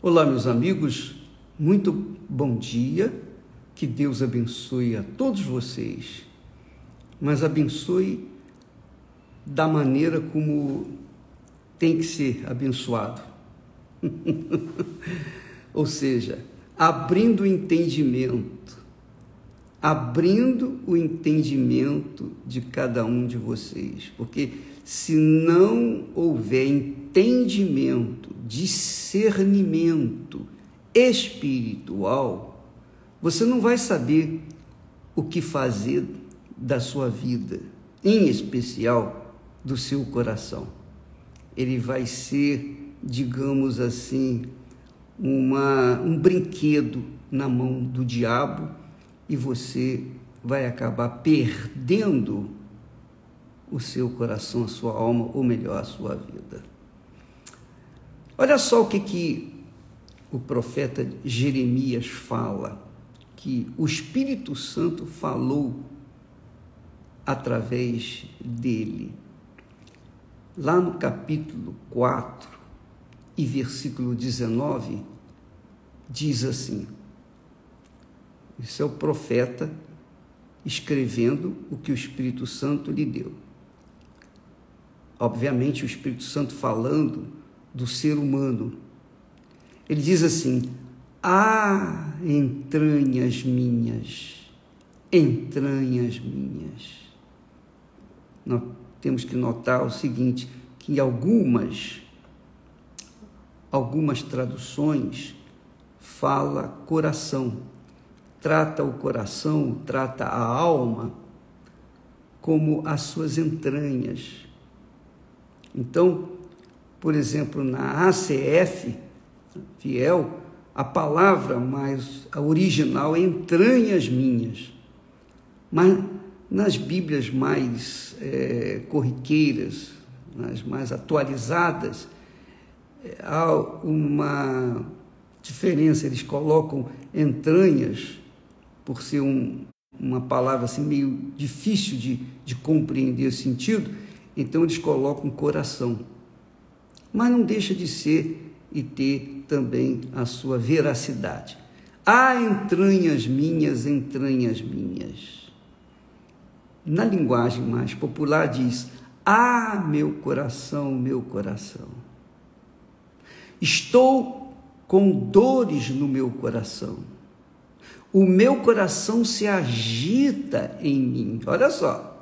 Olá, meus amigos, muito bom dia. Que Deus abençoe a todos vocês, mas abençoe da maneira como tem que ser abençoado. Ou seja, abrindo o entendimento, abrindo o entendimento de cada um de vocês, porque se não houver entendimento, discernimento espiritual, você não vai saber o que fazer da sua vida, em especial do seu coração. Ele vai ser, digamos assim, uma, um brinquedo na mão do diabo e você vai acabar perdendo o seu coração, a sua alma, ou melhor, a sua vida. Olha só o que, que o profeta Jeremias fala, que o Espírito Santo falou através dele. Lá no capítulo 4 e versículo 19, diz assim: Isso é o profeta escrevendo o que o Espírito Santo lhe deu obviamente o Espírito Santo falando do ser humano. Ele diz assim: Ah, entranhas minhas, entranhas minhas. Nós temos que notar o seguinte, que algumas algumas traduções fala coração, trata o coração, trata a alma como as suas entranhas. Então, por exemplo, na ACF, fiel, a palavra mais a original é entranhas minhas. Mas nas Bíblias mais é, corriqueiras, nas mais atualizadas, é, há uma diferença. Eles colocam entranhas, por ser um, uma palavra assim meio difícil de, de compreender o sentido, então eles colocam coração. Mas não deixa de ser e ter também a sua veracidade. Ah, entranhas minhas, entranhas minhas. Na linguagem mais popular diz: Ah, meu coração, meu coração. Estou com dores no meu coração. O meu coração se agita em mim. Olha só.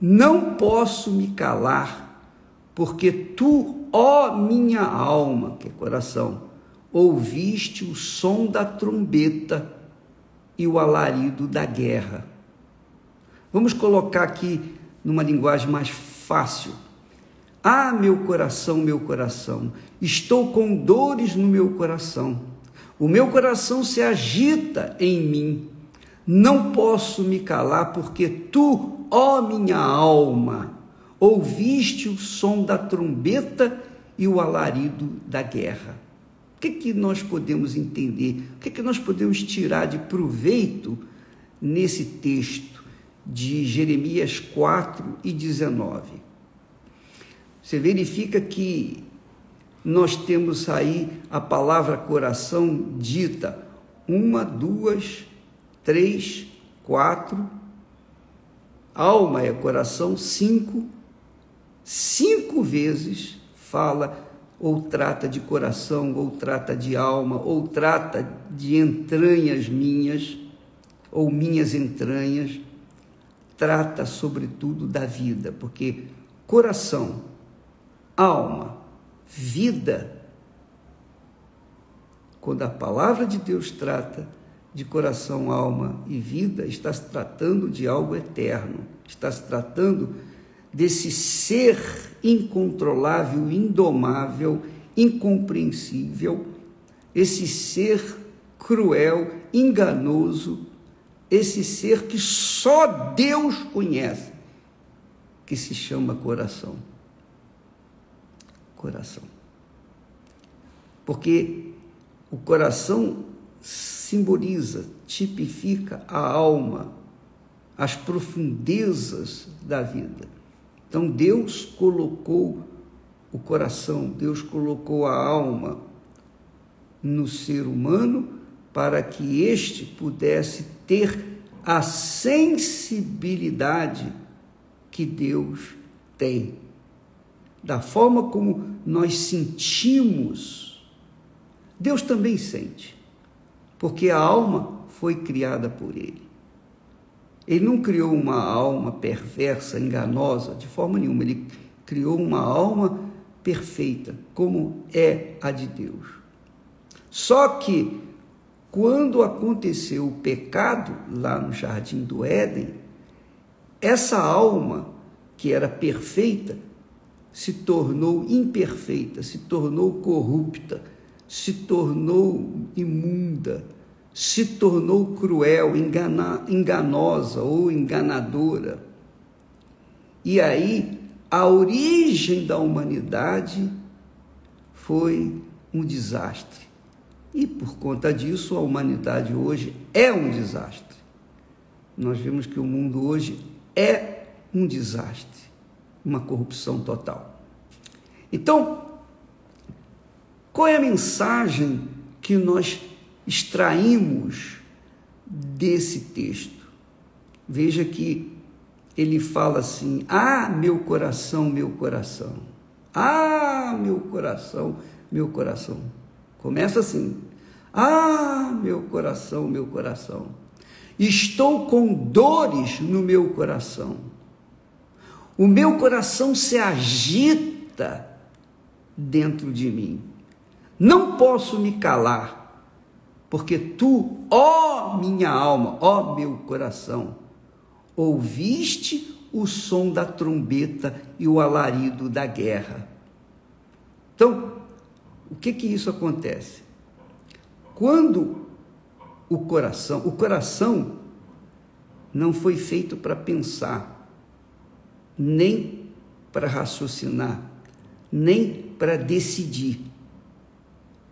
Não posso me calar, porque tu, ó minha alma, que é coração, ouviste o som da trombeta e o alarido da guerra. Vamos colocar aqui numa linguagem mais fácil. Ah, meu coração, meu coração, estou com dores no meu coração. O meu coração se agita em mim. Não posso me calar, porque tu, ó minha alma, ouviste o som da trombeta e o alarido da guerra. O que, que nós podemos entender? O que, que nós podemos tirar de proveito nesse texto de Jeremias 4 e 19? Você verifica que nós temos aí a palavra coração dita uma, duas, três, quatro, alma é coração, cinco, cinco vezes fala ou trata de coração, ou trata de alma, ou trata de entranhas minhas, ou minhas entranhas, trata sobretudo da vida, porque coração, alma, vida, quando a palavra de Deus trata, de coração, alma e vida, está se tratando de algo eterno, está se tratando desse ser incontrolável, indomável, incompreensível, esse ser cruel, enganoso, esse ser que só Deus conhece, que se chama coração. Coração. Porque o coração simboliza, tipifica a alma, as profundezas da vida. Então Deus colocou o coração, Deus colocou a alma no ser humano para que este pudesse ter a sensibilidade que Deus tem. Da forma como nós sentimos, Deus também sente, porque a alma foi criada por Ele. Ele não criou uma alma perversa, enganosa, de forma nenhuma. Ele criou uma alma perfeita, como é a de Deus. Só que, quando aconteceu o pecado lá no jardim do Éden, essa alma que era perfeita se tornou imperfeita, se tornou corrupta, se tornou imunda, se tornou cruel, engana, enganosa ou enganadora. E aí a origem da humanidade foi um desastre. E por conta disso, a humanidade hoje é um desastre. Nós vemos que o mundo hoje é um desastre, uma corrupção total. Então, qual é a mensagem que nós extraímos desse texto? Veja que ele fala assim: Ah, meu coração, meu coração. Ah, meu coração, meu coração. Começa assim: Ah, meu coração, meu coração. Estou com dores no meu coração. O meu coração se agita dentro de mim. Não posso me calar, porque tu, ó minha alma, ó meu coração, ouviste o som da trombeta e o alarido da guerra. Então, o que que isso acontece? Quando o coração, o coração não foi feito para pensar, nem para raciocinar, nem para decidir.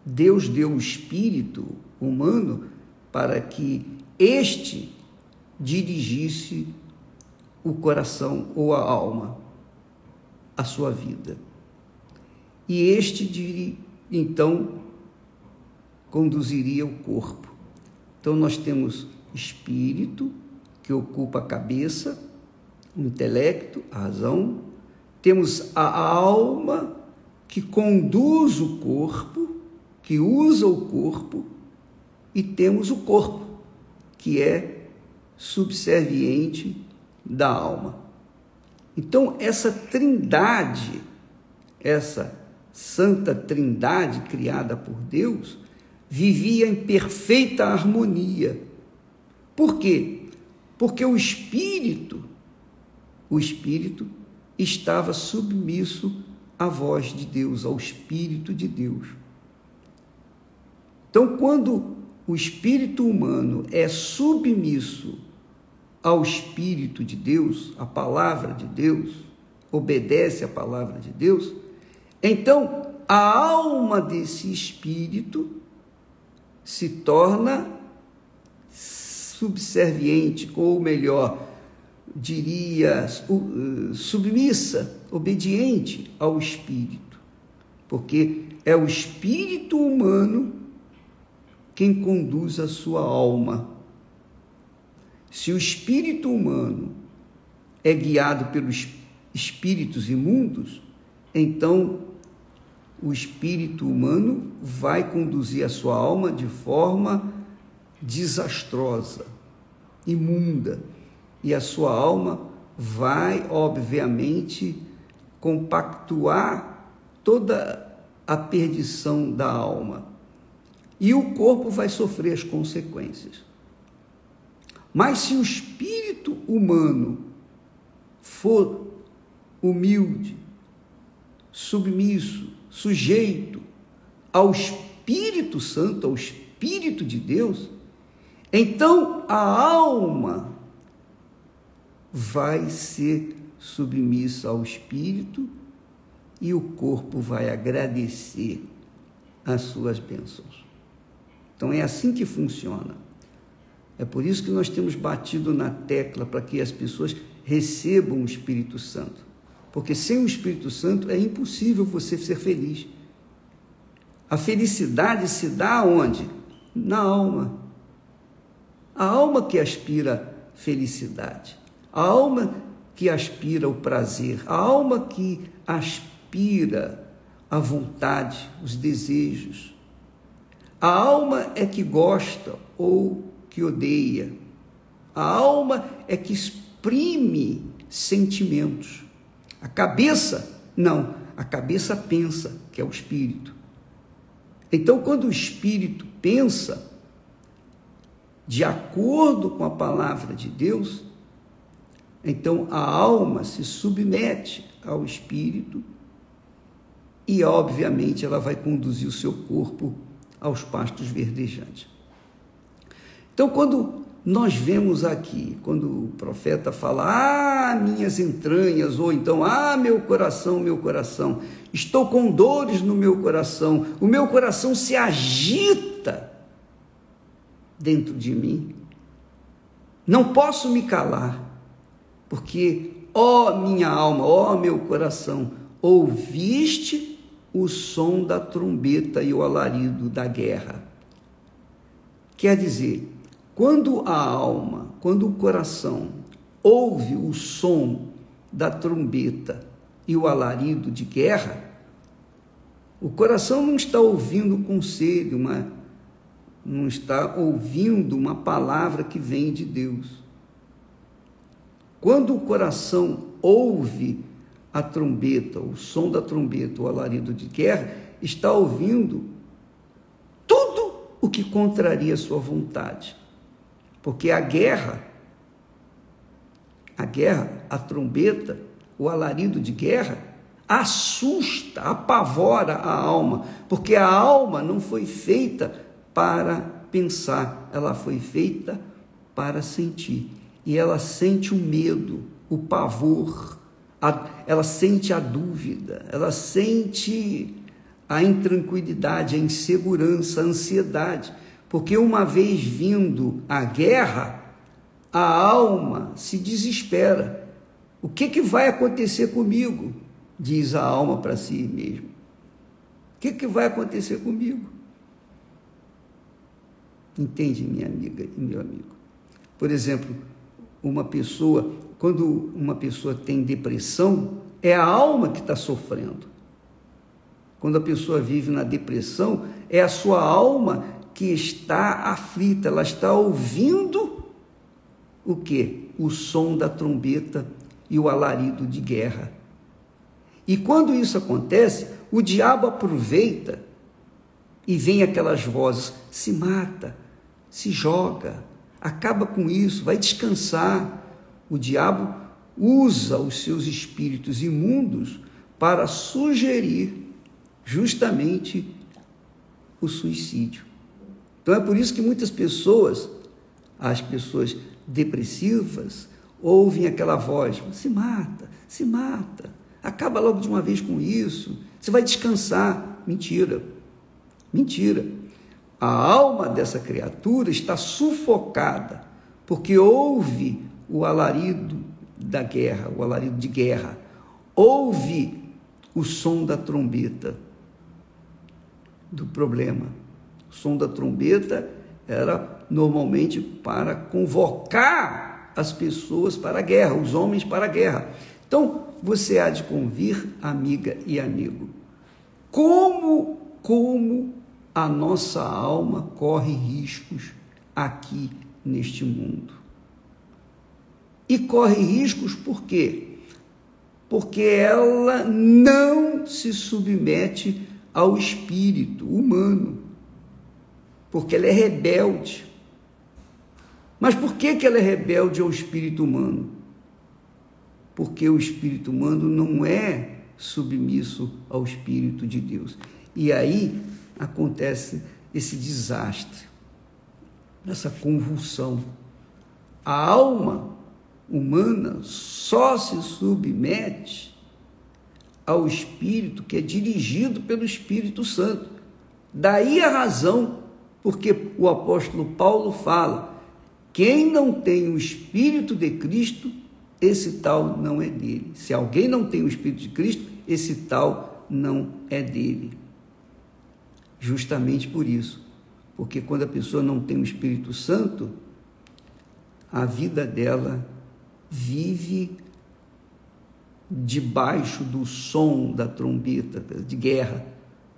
Deus deu o espírito humano para que este dirigisse o coração ou a alma, a sua vida. E este, então, conduziria o corpo. Então, nós temos espírito, que ocupa a cabeça, o intelecto, a razão, temos a alma, que conduz o corpo, que usa o corpo, e temos o corpo, que é subserviente da alma. Então, essa trindade, essa santa trindade criada por Deus, vivia em perfeita harmonia. Por quê? Porque o espírito, o espírito estava submisso à voz de Deus, ao espírito de Deus. Então, quando o espírito humano é submisso ao Espírito de Deus, à palavra de Deus, obedece à palavra de Deus, então a alma desse espírito se torna subserviente, ou melhor, diria, submissa, obediente ao espírito, porque é o espírito humano quem conduz a sua alma se o espírito humano é guiado pelos espíritos imundos, então o espírito humano vai conduzir a sua alma de forma desastrosa, imunda, e a sua alma vai, obviamente, compactuar toda a perdição da alma. E o corpo vai sofrer as consequências. Mas se o espírito humano for humilde, submisso, sujeito ao Espírito Santo, ao Espírito de Deus, então a alma vai ser submissa ao Espírito e o corpo vai agradecer as suas bênçãos. Então é assim que funciona. É por isso que nós temos batido na tecla para que as pessoas recebam o Espírito Santo. Porque sem o Espírito Santo é impossível você ser feliz. A felicidade se dá onde? Na alma. A alma que aspira felicidade. A alma que aspira o prazer. A alma que aspira a vontade, os desejos. A alma é que gosta ou que odeia. A alma é que exprime sentimentos. A cabeça, não, a cabeça pensa, que é o espírito. Então, quando o espírito pensa de acordo com a palavra de Deus, então a alma se submete ao espírito e, obviamente, ela vai conduzir o seu corpo aos pastos verdejantes. Então, quando nós vemos aqui, quando o profeta fala, ah, minhas entranhas, ou então, ah, meu coração, meu coração, estou com dores no meu coração, o meu coração se agita dentro de mim, não posso me calar, porque, ó minha alma, ó meu coração, ouviste o som da trombeta e o alarido da guerra. Quer dizer, quando a alma, quando o coração ouve o som da trombeta e o alarido de guerra, o coração não está ouvindo conselho, uma, não está ouvindo uma palavra que vem de Deus. Quando o coração ouve a trombeta, o som da trombeta, o alarido de guerra, está ouvindo tudo o que contraria sua vontade. Porque a guerra, a guerra, a trombeta, o alarido de guerra, assusta, apavora a alma, porque a alma não foi feita para pensar, ela foi feita para sentir. E ela sente o medo, o pavor, a, ela sente a dúvida, ela sente a intranquilidade, a insegurança, a ansiedade. Porque uma vez vindo a guerra, a alma se desespera. O que, que vai acontecer comigo? Diz a alma para si mesmo. O que, que vai acontecer comigo? Entende, minha amiga e meu amigo? Por exemplo, uma pessoa, quando uma pessoa tem depressão, é a alma que está sofrendo. Quando a pessoa vive na depressão, é a sua alma que está aflita, ela está ouvindo o que? O som da trombeta e o alarido de guerra. E quando isso acontece, o diabo aproveita e vem aquelas vozes: se mata, se joga, acaba com isso, vai descansar. O diabo usa os seus espíritos imundos para sugerir justamente o suicídio. Então é por isso que muitas pessoas, as pessoas depressivas, ouvem aquela voz: se mata, se mata, acaba logo de uma vez com isso, você vai descansar. Mentira, mentira. A alma dessa criatura está sufocada, porque ouve o alarido da guerra, o alarido de guerra, ouve o som da trombeta do problema som da trombeta era normalmente para convocar as pessoas para a guerra, os homens para a guerra. Então, você há de convir, amiga e amigo, como, como a nossa alma corre riscos aqui neste mundo. E corre riscos por quê? Porque ela não se submete ao espírito humano porque ela é rebelde. Mas por que, que ela é rebelde ao espírito humano? Porque o espírito humano não é submisso ao espírito de Deus. E aí acontece esse desastre, essa convulsão. A alma humana só se submete ao espírito que é dirigido pelo Espírito Santo. Daí a razão porque o apóstolo Paulo fala: quem não tem o Espírito de Cristo, esse tal não é dele. Se alguém não tem o Espírito de Cristo, esse tal não é dele. justamente por isso. Porque quando a pessoa não tem o Espírito Santo, a vida dela vive debaixo do som da trombeta de guerra,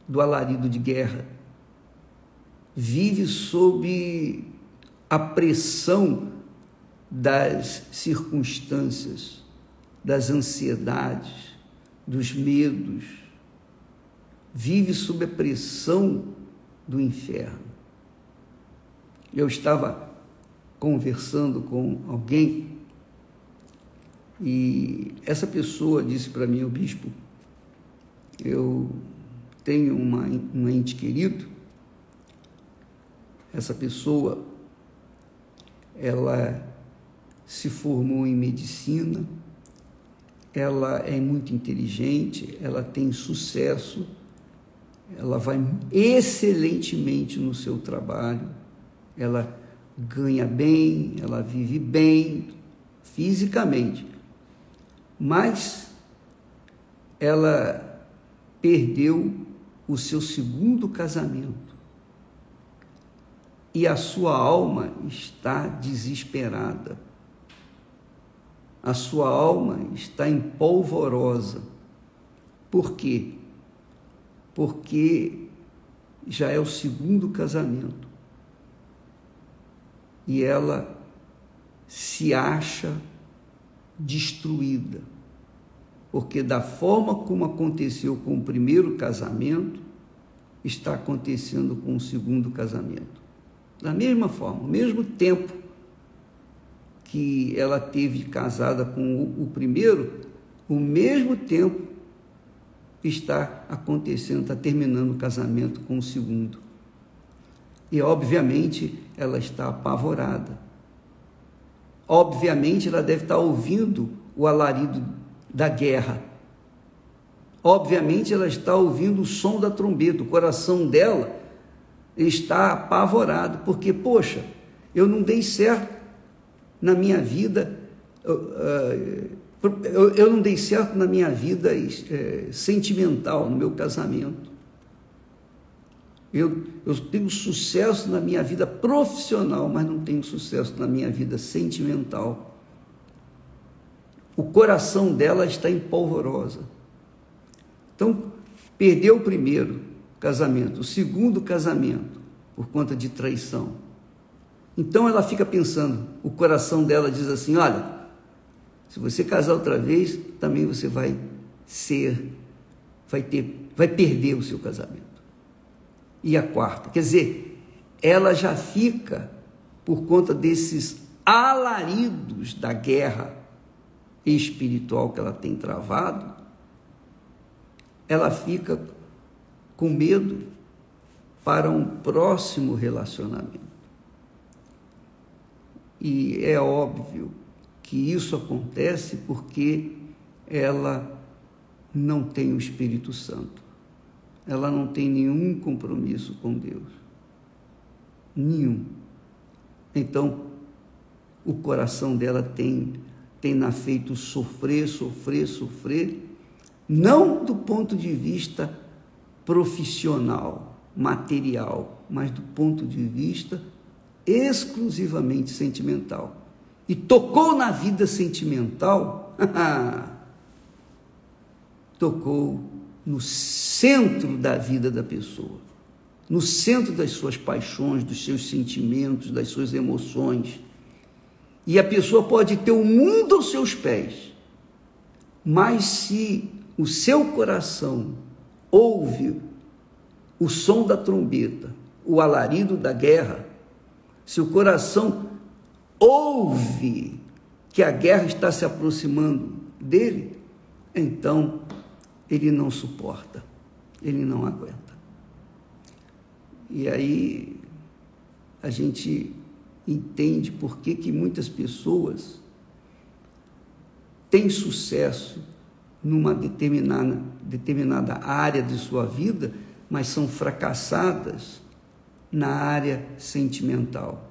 do alarido de guerra. Vive sob a pressão das circunstâncias, das ansiedades, dos medos. Vive sob a pressão do inferno. Eu estava conversando com alguém e essa pessoa disse para mim, o bispo, eu tenho uma, um ente querido, essa pessoa, ela se formou em medicina, ela é muito inteligente, ela tem sucesso, ela vai excelentemente no seu trabalho, ela ganha bem, ela vive bem fisicamente, mas ela perdeu o seu segundo casamento e a sua alma está desesperada. A sua alma está empolvorosa. Por quê? Porque já é o segundo casamento e ela se acha destruída. Porque da forma como aconteceu com o primeiro casamento, está acontecendo com o segundo casamento. Da mesma forma, ao mesmo tempo que ela teve casada com o, primeiro, o mesmo tempo está acontecendo, está terminando o casamento com o segundo. E, obviamente, ela está apavorada. Obviamente, ela deve estar ouvindo o alarido da guerra. Obviamente, ela está ouvindo o som da trombeta. O coração dela está apavorado, porque, poxa, eu não dei certo na minha vida, eu não dei certo na minha vida eh, sentimental, no meu casamento. Eu, eu tenho sucesso na minha vida profissional, mas não tenho sucesso na minha vida sentimental. O coração dela está em polvorosa. Então, perdeu o primeiro casamento, o segundo casamento, por conta de traição. Então ela fica pensando, o coração dela diz assim: olha, se você casar outra vez, também você vai ser, vai ter, vai perder o seu casamento e a quarta. Quer dizer, ela já fica, por conta desses alaridos da guerra espiritual que ela tem travado, ela fica com medo para um próximo relacionamento. E é óbvio que isso acontece porque ela não tem o Espírito Santo ela não tem nenhum compromisso com Deus. Nenhum. Então, o coração dela tem, tem na feito sofrer, sofrer, sofrer, não do ponto de vista profissional, material, mas do ponto de vista exclusivamente sentimental. E tocou na vida sentimental, tocou no centro da vida da pessoa, no centro das suas paixões, dos seus sentimentos, das suas emoções. E a pessoa pode ter o mundo aos seus pés, mas se o seu coração ouve o som da trombeta, o alarido da guerra, se o coração ouve que a guerra está se aproximando dele, então ele não suporta, ele não aguenta. E aí a gente entende por que, que muitas pessoas têm sucesso numa determinada, determinada área de sua vida, mas são fracassadas na área sentimental.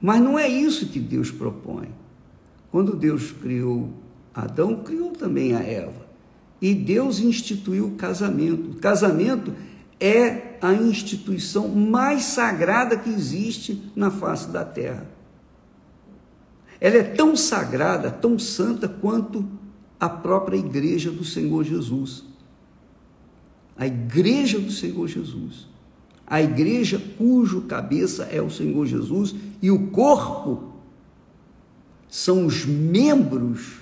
Mas não é isso que Deus propõe. Quando Deus criou Adão, criou também a Eva. E Deus instituiu o casamento. O casamento é a instituição mais sagrada que existe na face da terra. Ela é tão sagrada, tão santa quanto a própria igreja do Senhor Jesus. A igreja do Senhor Jesus. A igreja cujo cabeça é o Senhor Jesus e o corpo são os membros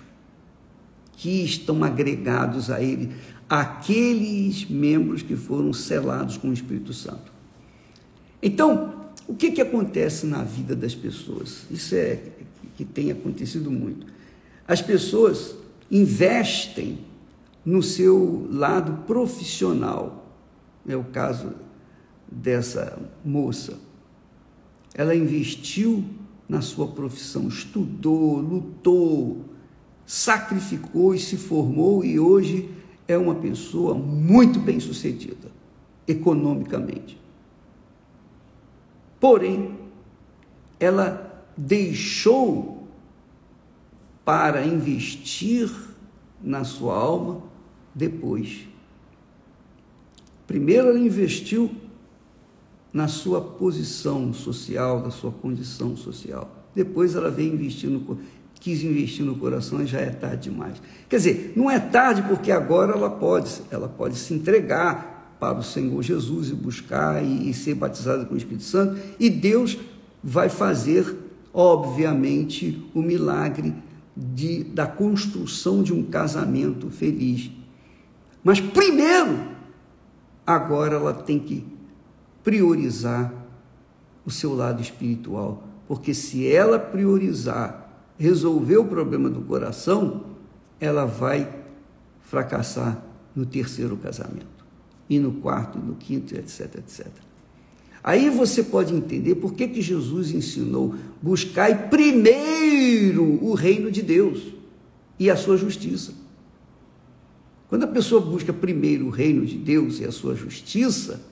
que estão agregados a ele, aqueles membros que foram selados com o Espírito Santo. Então, o que, que acontece na vida das pessoas? Isso é que tem acontecido muito. As pessoas investem no seu lado profissional. É o caso dessa moça. Ela investiu na sua profissão, estudou, lutou, sacrificou e se formou e hoje é uma pessoa muito bem sucedida economicamente. Porém, ela deixou para investir na sua alma depois. Primeiro, ela investiu na sua posição social, da sua condição social. Depois, ela veio investir no quis investir no coração e já é tarde demais. Quer dizer, não é tarde porque agora ela pode, ela pode se entregar para o Senhor Jesus e buscar e, e ser batizada com o Espírito Santo e Deus vai fazer, obviamente, o milagre de, da construção de um casamento feliz. Mas primeiro, agora ela tem que priorizar o seu lado espiritual, porque se ela priorizar resolver o problema do coração, ela vai fracassar no terceiro casamento, e no quarto, e no quinto, etc, etc. Aí você pode entender por que, que Jesus ensinou: buscai primeiro o reino de Deus e a sua justiça. Quando a pessoa busca primeiro o reino de Deus e a sua justiça,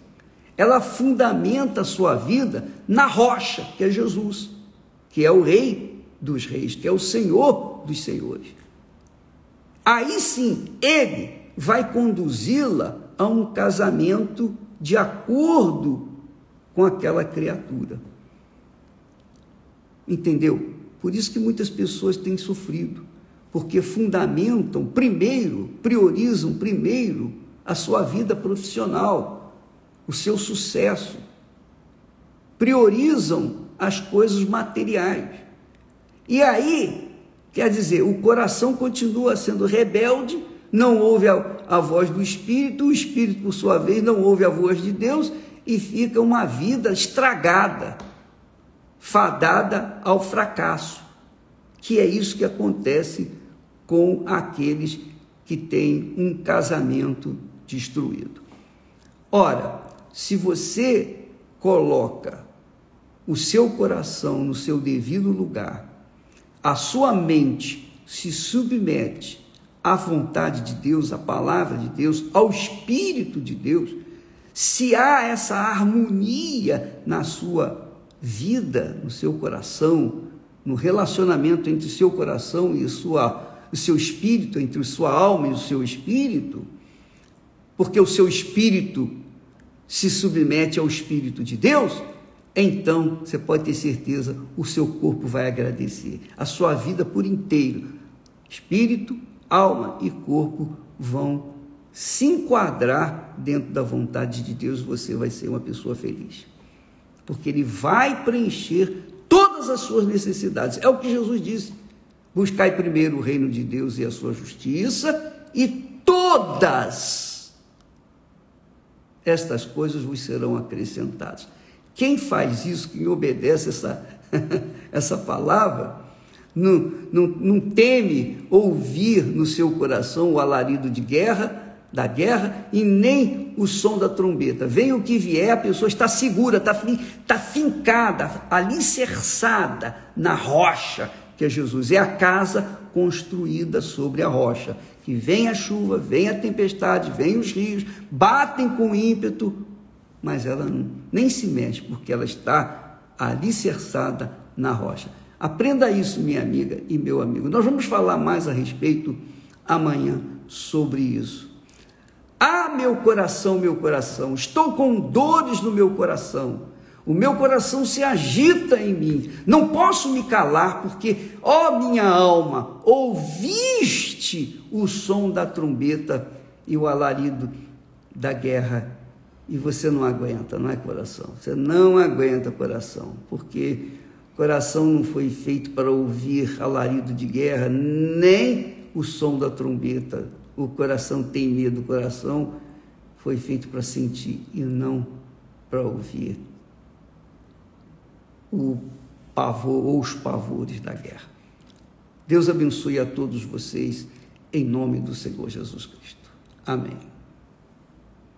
ela fundamenta a sua vida na rocha, que é Jesus, que é o rei dos reis, que é o Senhor dos senhores. Aí sim, ele vai conduzi-la a um casamento de acordo com aquela criatura. Entendeu? Por isso que muitas pessoas têm sofrido, porque fundamentam primeiro, priorizam primeiro a sua vida profissional, o seu sucesso, priorizam as coisas materiais. E aí, quer dizer, o coração continua sendo rebelde, não ouve a, a voz do Espírito, o Espírito, por sua vez, não ouve a voz de Deus e fica uma vida estragada, fadada ao fracasso, que é isso que acontece com aqueles que têm um casamento destruído. Ora, se você coloca o seu coração no seu devido lugar, a sua mente se submete à vontade de Deus, à palavra de Deus, ao Espírito de Deus, se há essa harmonia na sua vida, no seu coração, no relacionamento entre o seu coração e sua, o seu espírito, entre sua alma e o seu espírito, porque o seu espírito se submete ao espírito de Deus, então você pode ter certeza, o seu corpo vai agradecer. A sua vida por inteiro, espírito, alma e corpo vão se enquadrar dentro da vontade de Deus, você vai ser uma pessoa feliz. Porque ele vai preencher todas as suas necessidades. É o que Jesus disse. Buscai primeiro o reino de Deus e a sua justiça, e todas estas coisas vos serão acrescentadas. Quem faz isso, quem obedece essa, essa palavra, não, não, não teme ouvir no seu coração o alarido de guerra, da guerra, e nem o som da trombeta. Venha o que vier, a pessoa está segura, está, está fincada, alicerçada na rocha, que é Jesus. É a casa construída sobre a rocha. Que vem a chuva, vem a tempestade, vem os rios, batem com ímpeto, mas ela nem se mexe, porque ela está alicerçada na rocha. Aprenda isso, minha amiga e meu amigo. Nós vamos falar mais a respeito amanhã sobre isso. Ah, meu coração, meu coração, estou com dores no meu coração. O meu coração se agita em mim. Não posso me calar, porque, ó minha alma, ouviste o som da trombeta e o alarido da guerra. E você não aguenta, não é coração? Você não aguenta coração, porque coração não foi feito para ouvir alarido de guerra, nem o som da trombeta. O coração tem medo, o coração foi feito para sentir e não para ouvir o pavor ou os pavores da guerra. Deus abençoe a todos vocês em nome do Senhor Jesus Cristo. Amém.